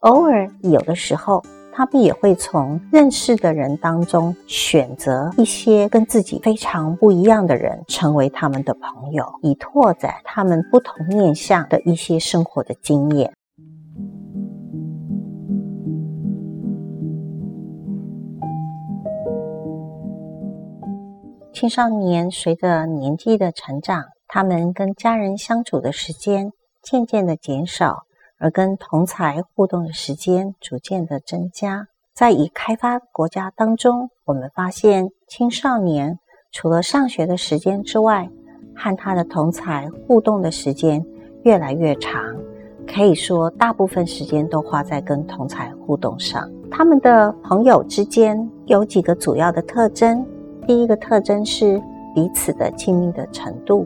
偶尔有的时候，他们也会从认识的人当中选择一些跟自己非常不一样的人，成为他们的朋友，以拓展他们不同面向的一些生活的经验。青少年随着年纪的成长，他们跟家人相处的时间渐渐的减少。而跟同才互动的时间逐渐的增加，在已开发国家当中，我们发现青少年除了上学的时间之外，和他的同才互动的时间越来越长，可以说大部分时间都花在跟同才互动上。他们的朋友之间有几个主要的特征：第一个特征是彼此的亲密的程度；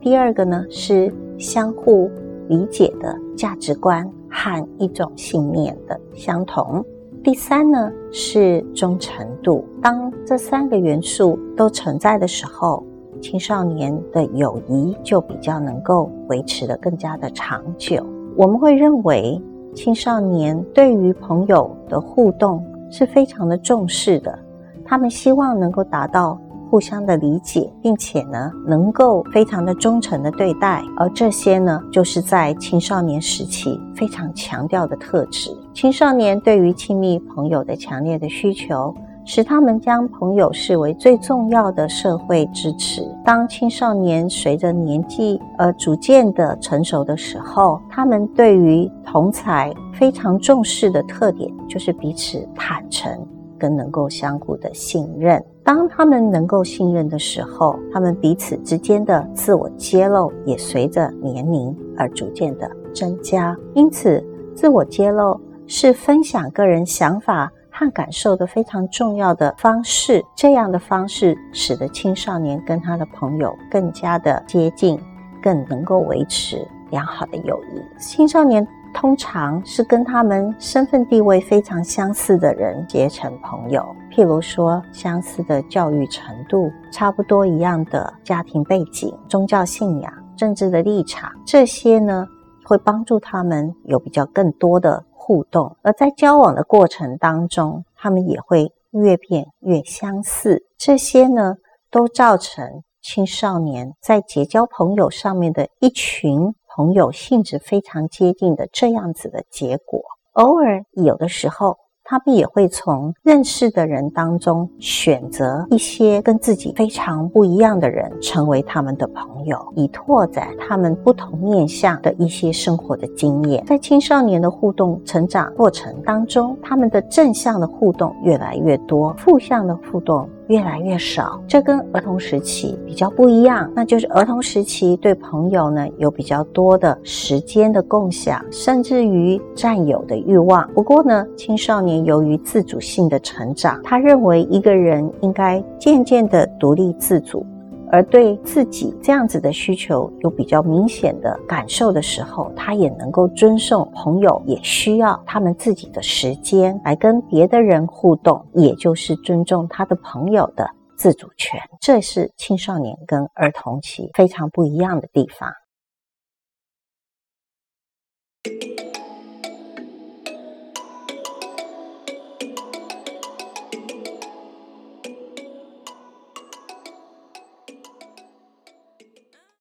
第二个呢是相互。理解的价值观和一种信念的相同。第三呢是忠诚度。当这三个元素都存在的时候，青少年的友谊就比较能够维持的更加的长久。我们会认为青少年对于朋友的互动是非常的重视的，他们希望能够达到。互相的理解，并且呢，能够非常的忠诚的对待，而这些呢，就是在青少年时期非常强调的特质。青少年对于亲密朋友的强烈的需求，使他们将朋友视为最重要的社会支持。当青少年随着年纪而逐渐的成熟的时候，他们对于同才非常重视的特点，就是彼此坦诚。跟能够相互的信任，当他们能够信任的时候，他们彼此之间的自我揭露也随着年龄而逐渐的增加。因此，自我揭露是分享个人想法和感受的非常重要的方式。这样的方式使得青少年跟他的朋友更加的接近，更能够维持良好的友谊。青少年。通常是跟他们身份地位非常相似的人结成朋友，譬如说相似的教育程度、差不多一样的家庭背景、宗教信仰、政治的立场，这些呢会帮助他们有比较更多的互动，而在交往的过程当中，他们也会越变越相似。这些呢都造成青少年在结交朋友上面的一群。朋友性质非常接近的这样子的结果，偶尔有的时候，他们也会从认识的人当中选择一些跟自己非常不一样的人，成为他们的朋友，以拓展他们不同面向的一些生活的经验。在青少年的互动成长过程当中，他们的正向的互动越来越多，负向的互动。越来越少，这跟儿童时期比较不一样。那就是儿童时期对朋友呢有比较多的时间的共享，甚至于占有的欲望。不过呢，青少年由于自主性的成长，他认为一个人应该渐渐的独立自主。而对自己这样子的需求有比较明显的感受的时候，他也能够尊重朋友，也需要他们自己的时间来跟别的人互动，也就是尊重他的朋友的自主权。这是青少年跟儿童期非常不一样的地方。